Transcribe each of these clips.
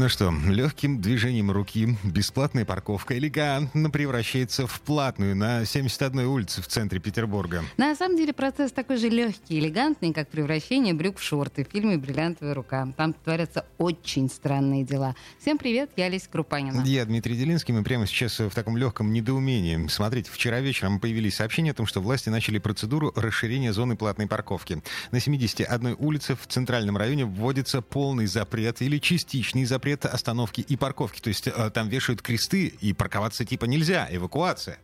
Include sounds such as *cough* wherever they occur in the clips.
Ну что, легким движением руки бесплатная парковка элегантно превращается в платную на 71-й улице в центре Петербурга. На самом деле процесс такой же легкий и элегантный, как превращение брюк в шорты в фильме «Бриллиантовая рука». Там творятся очень странные дела. Всем привет, я Олеся Крупанина. Я Дмитрий Делинский, мы прямо сейчас в таком легком недоумении. Смотрите, вчера вечером появились сообщения о том, что власти начали процедуру расширения зоны платной парковки. На 71 улице в центральном районе вводится полный запрет или частичный запрет остановки и парковки. То есть э, там вешают кресты, и парковаться типа нельзя, эвакуация.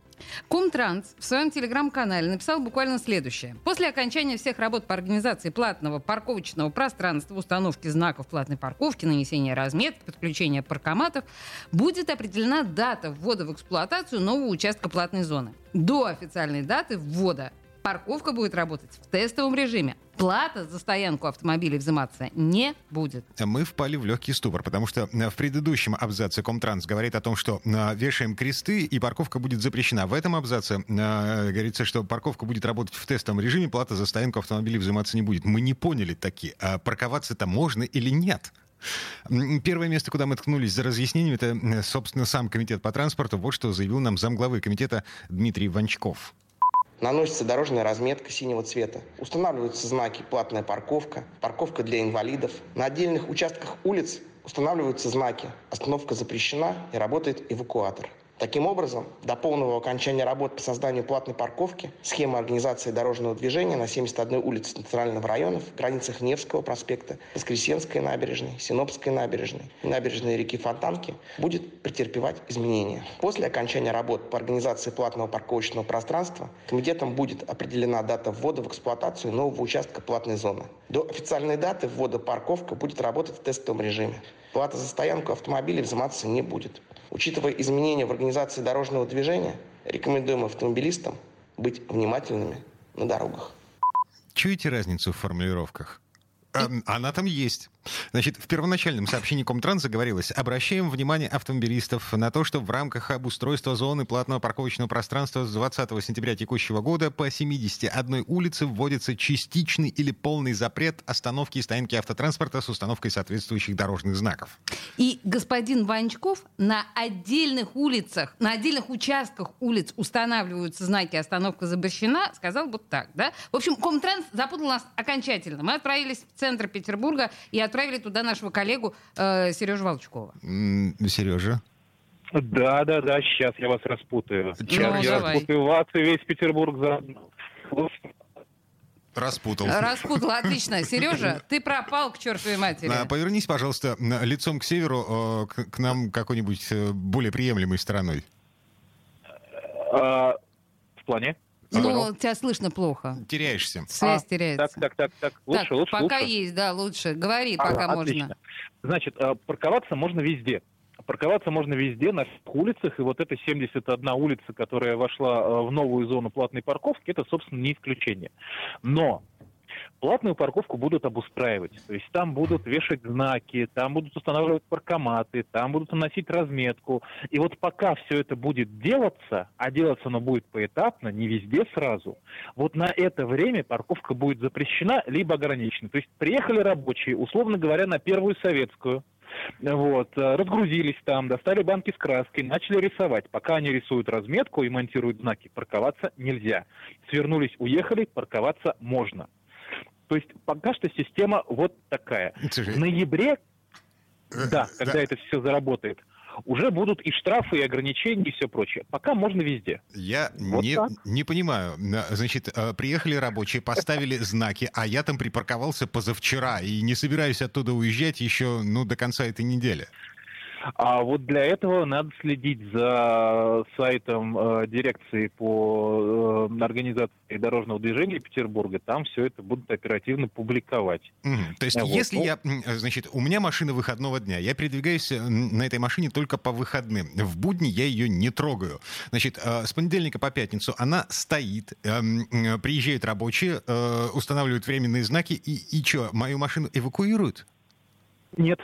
Комтранс в своем телеграм-канале написал буквально следующее. После окончания всех работ по организации платного парковочного пространства, установки знаков платной парковки, нанесения разметки, подключения паркоматов, будет определена дата ввода в эксплуатацию нового участка платной зоны. До официальной даты ввода парковка будет работать в тестовом режиме. Плата за стоянку автомобилей взиматься не будет. Мы впали в легкий ступор, потому что э, в предыдущем абзаце Комтранс говорит о том, что э, вешаем кресты и парковка будет запрещена. В этом абзаце э, говорится, что парковка будет работать в тестовом режиме, плата за стоянку автомобилей взиматься не будет. Мы не поняли таки, а парковаться-то можно или нет? Первое место, куда мы ткнулись за разъяснением, это, собственно, сам комитет по транспорту. Вот что заявил нам замглавы комитета Дмитрий Ванчков. Наносится дорожная разметка синего цвета. Устанавливаются знаки «платная парковка», «парковка для инвалидов». На отдельных участках улиц устанавливаются знаки «остановка запрещена» и работает эвакуатор. Таким образом, до полного окончания работ по созданию платной парковки схема организации дорожного движения на 71 улице Центрального района в границах Невского проспекта, Воскресенской набережной, Синопской набережной и набережной реки Фонтанки будет претерпевать изменения. После окончания работ по организации платного парковочного пространства комитетом будет определена дата ввода в эксплуатацию нового участка платной зоны. До официальной даты ввода парковка будет работать в тестовом режиме. Плата за стоянку автомобилей взиматься не будет. Учитывая изменения в организации дорожного движения, рекомендуем автомобилистам быть внимательными на дорогах. Чуете разницу в формулировках? А, она там есть. Значит, в первоначальном сообщении Комтранса говорилось, обращаем внимание автомобилистов на то, что в рамках обустройства зоны платного парковочного пространства с 20 сентября текущего года по 71 улице вводится частичный или полный запрет остановки и стоянки автотранспорта с установкой соответствующих дорожных знаков. И господин Ванчков на отдельных улицах, на отдельных участках улиц устанавливаются знаки «остановка запрещена», сказал вот так, да? В общем, Комтранс запутал нас окончательно. Мы отправились в центр Петербурга и отправили туда нашего коллегу э, Сережу Волчкова. Сережа? Да, да, да, сейчас я вас распутаю. Сейчас ну, я давай. распутаю вас и весь Петербург заодно. Распутал. Распутал, отлично. *laughs* Сережа, ты пропал к чертовой матери. А, повернись, пожалуйста, лицом к северу, э, к, к нам какой-нибудь э, более приемлемой стороной. А, в плане? Ну, тебя слышно плохо. Теряешься. Связь а, теряется. Так, так, так, так. Лучше, так, лучше, пока лучше. есть, да, лучше. Говори, а, пока отлично. можно. Значит, парковаться можно везде. Парковаться можно везде, на всех улицах, и вот эта 71 улица, которая вошла а, в новую зону платной парковки, это, собственно, не исключение. Но Платную парковку будут обустраивать. То есть там будут вешать знаки, там будут устанавливать паркоматы, там будут наносить разметку. И вот пока все это будет делаться, а делаться оно будет поэтапно, не везде сразу, вот на это время парковка будет запрещена либо ограничена. То есть приехали рабочие, условно говоря, на первую советскую, вот, разгрузились там, достали банки с краской, начали рисовать. Пока они рисуют разметку и монтируют знаки, парковаться нельзя. Свернулись, уехали, парковаться можно. То есть пока что система вот такая. В ноябре, э, да, когда да. это все заработает, уже будут и штрафы, и ограничения, и все прочее. Пока можно везде. Я вот не, не понимаю. Значит, э, приехали рабочие, поставили знаки, а я там припарковался позавчера и не собираюсь оттуда уезжать еще ну, до конца этой недели. А вот для этого надо следить за сайтом э, дирекции по э, организации дорожного движения Петербурга. Там все это будут оперативно публиковать. Мгм. То есть, Вот. если Ну, я, м, значит, у меня машина выходного дня, я передвигаюсь э, на этой машине только по выходным. В будни я ее не трогаю. Значит, э, с понедельника по пятницу она стоит, эм, э, приезжают рабочие, э, устанавливают временные знаки, и, и что, мою машину эвакуируют? Нет,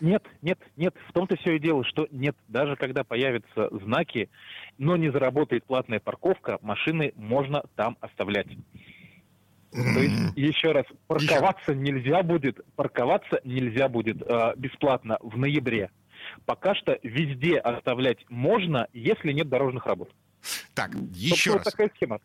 нет, нет, нет. В том-то все и дело, что нет. Даже когда появятся знаки, но не заработает платная парковка, машины можно там оставлять. То есть, еще раз, парковаться нельзя будет, парковаться нельзя будет э, бесплатно в ноябре. Пока что везде оставлять можно, если нет дорожных работ. Так, Собственно, еще раз.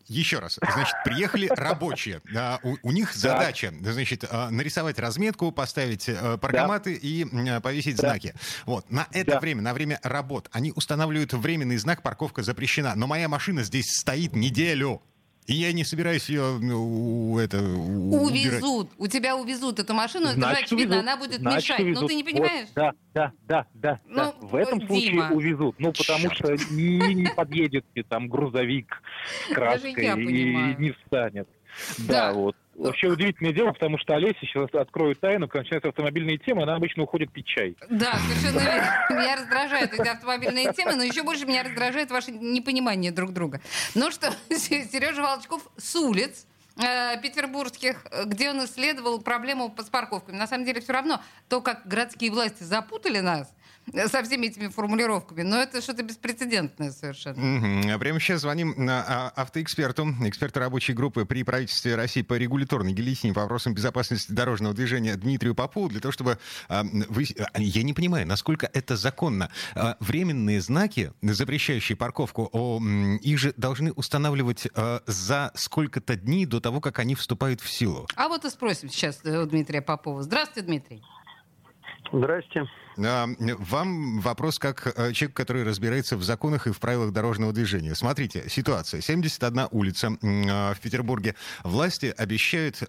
Еще раз. Значит, приехали *laughs* рабочие. У, у них задача, значит, а, нарисовать разметку, поставить э, паркоматы и м, повесить знаки. Вот. На это время, на время работ, они устанавливают временный знак «Парковка запрещена». Но моя машина здесь стоит неделю. И я не собираюсь ее ну, это, у- убирать. Увезут. У тебя увезут эту машину, это же Значит, очевидно, увезут. она будет Значит, мешать. Ну увезут. ты не Вот, понимаешь? да, да, да, да. Ну, да. В этом ой, случае Дима. увезут. Ну, потому Чёрт. что не, не подъедет тебе там грузовик с краской и не встанет. Да. Да, вот. Вообще удивительное дело, потому что Олеся, сейчас открою тайну, когда начинаются автомобильные темы, она обычно уходит пить чай. Да, совершенно верно. Меня раздражают эти автомобильные темы, но еще больше меня раздражает ваше непонимание друг друга. Ну что, Сережа Волчков с улиц э, петербургских, где он исследовал проблему с парковками. На самом деле все равно то, как городские власти запутали нас *laughs* со всеми этими формулировками, но это что-то беспрецедентное совершенно. Мгм. А Прямо сейчас звоним на, а, автоэксперту, эксперту рабочей группы при правительстве России по регуляторной гильотине по вопросам безопасности дорожного движения Дмитрию Попову, для того, чтобы... а, вы- а, я не понимаю, насколько это законно. А, Временные знаки, запрещающие парковку, о, их же должны устанавливать а, за сколько-то дней до того, как они вступают в силу. А вот и спросим сейчас э, у Дмитрия Попова. Здравствуйте, Дмитрий. Здрасте. А, Вам вопрос как э, человек, который разбирается в законах и в правилах дорожного движения. Смотрите, ситуация. 71 улица а, в Петербурге. Власти обещают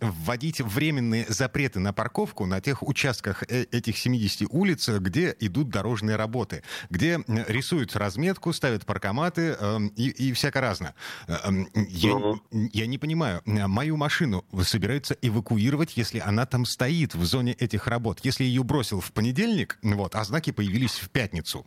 вводить временные запреты на парковку на тех участках э- этих 70 улиц, где идут дорожные работы, где рисуют разметку, ставят паркоматы эм, и, и всяко разно. Э, Я, я не понимаю, э, мою машину собираются эвакуировать, если она там стоит в зоне этих работ. Если ее бросил в понедельник, вот, а знаки появились в пятницу.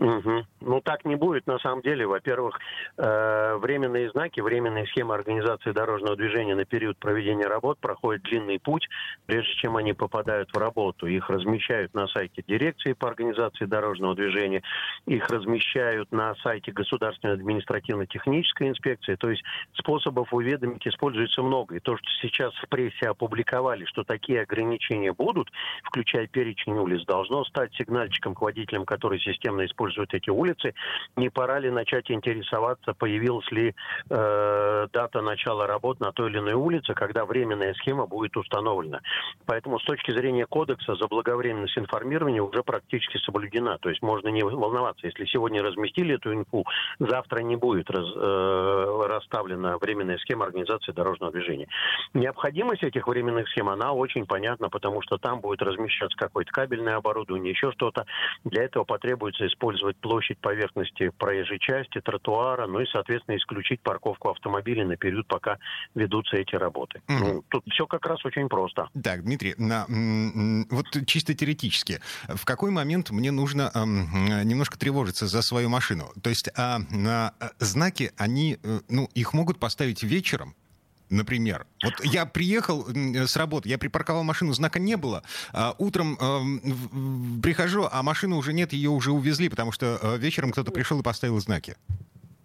Мгм. Ну, так не будет на самом деле. Во-первых, э, временные знаки, временные схемы организации дорожного движения на период проведения работ проходят длинный путь, прежде чем они попадают в работу. Их размещают на сайте дирекции по организации дорожного движения, их размещают на сайте Государственной административно-технической инспекции. То есть способов уведомить используется много. И то, что сейчас в прессе опубликовали, что такие ограничения будут, включая перечень улиц, должно стать сигнальчиком к водителям, которые системно используют эти улицы. Не пора ли начать интересоваться, появилась ли э, дата начала работ на той или иной улице, когда временная схема будет установлена. Поэтому с точки зрения кодекса заблаговременность информирования уже практически соблюдена. То есть можно не волноваться, если сегодня разместили эту инфу, завтра не будет раз- э, расставлена временная схема организации дорожного движения. Необходимость этих временных схем, она очень понятна, потому что там будет размещаться какое-то кабельное оборудование, еще что-то. Для этого потребуется использовать площадь поверхности проезжей части, тротуара, ну и, соответственно, исключить парковку автомобилей на период, пока ведутся эти работы. Мгм. Ну, тут все как раз очень просто. Так, Дмитрий, на, вот чисто теоретически, в какой момент мне нужно эм, э, немножко тревожиться за свою машину? То есть а, на, э, знаки, они, э, ну, их могут поставить вечером, Например, вот я приехал с работы, я припарковал машину, знака не было. а утром эм, прихожу, а машины уже нет, ее уже увезли, потому что э, вечером кто-то пришел и поставил знаки.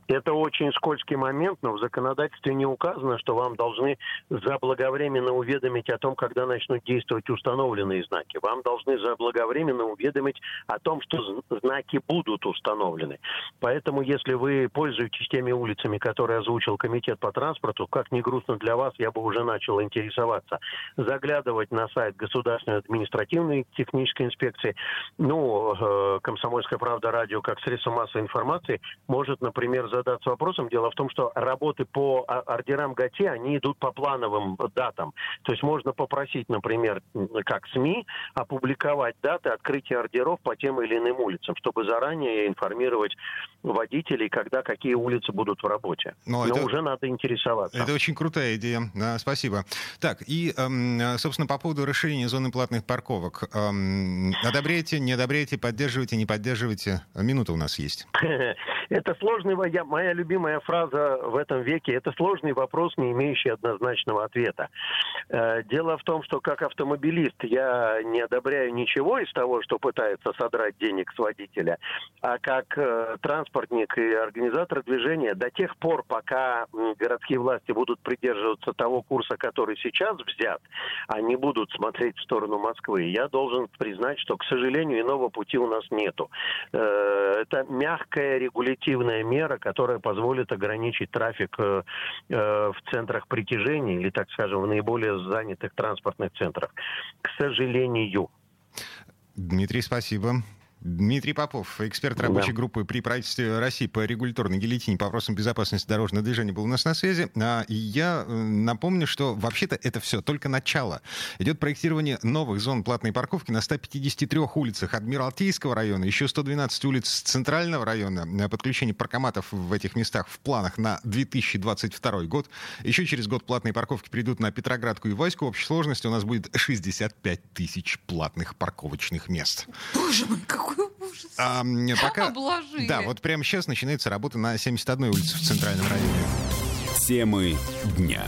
Это очень скользкий момент, но в законодательстве не указано, что вам должны заблаговременно уведомить о том, когда начнут действовать установленные знаки. Вам должны заблаговременно уведомить о том, что знаки будут установлены. Поэтому, если вы пользуетесь теми улицами, которые озвучил Комитет по транспорту, как ни грустно для вас, я бы уже начал интересоваться. Заглядывать на сайт Государственной административной технической инспекции. Ну, э, «Комсомольская правда» радио как средство массовой информации может, например, задаться вопросом. Дело в том, что работы по ордерам ГАТИ, они идут по плановым датам. То есть можно попросить, например, как СМИ, опубликовать даты открытия ордеров по тем или иным улицам, чтобы заранее информировать водителей, когда какие улицы будут в работе. Но, Но это, уже надо интересоваться. Это очень крутая идея. Да, спасибо. Так, и, эм, собственно, по поводу расширения зоны платных парковок. Эм, одобряете, не одобряете, поддерживаете, не поддерживаете? Минута у нас есть. *laughs* Это сложный, я, моя любимая фраза в этом веке, это сложный вопрос, не имеющий однозначного ответа. Э, дело в том, что как автомобилист я не одобряю ничего из того, что пытается содрать денег с водителя, а как э, транспортник и организатор движения до тех пор, пока городские власти будут придерживаться того курса, который сейчас взят, они будут смотреть в сторону Москвы. Я должен признать, что, к сожалению, иного пути у нас нету. Э, это мягкая регулятивная мера, которая позволит ограничить трафик э, э, в центрах притяжения или, так скажем, в наиболее занятых транспортных центрах. К сожалению. Дмитрий, спасибо. Дмитрий Попов, эксперт рабочей да. группы при правительстве России по регуляторной гильотине по вопросам безопасности дорожного движения был у нас на связи. А, и я э, напомню, что вообще-то это все только начало. Идет проектирование новых зон платной парковки на 153 улицах Адмиралтейского района, еще 112 улиц Центрального района. Подключение паркоматов в этих местах в планах на 2022 год. Еще через год платные парковки придут на Петроградку и Ваську. В общей сложности у нас будет 65 тысяч платных парковочных мест. Боже мой, какой а, пока... Обложили. Да, вот прямо сейчас начинается работа на 71 улице в Центральном районе. Темы дня.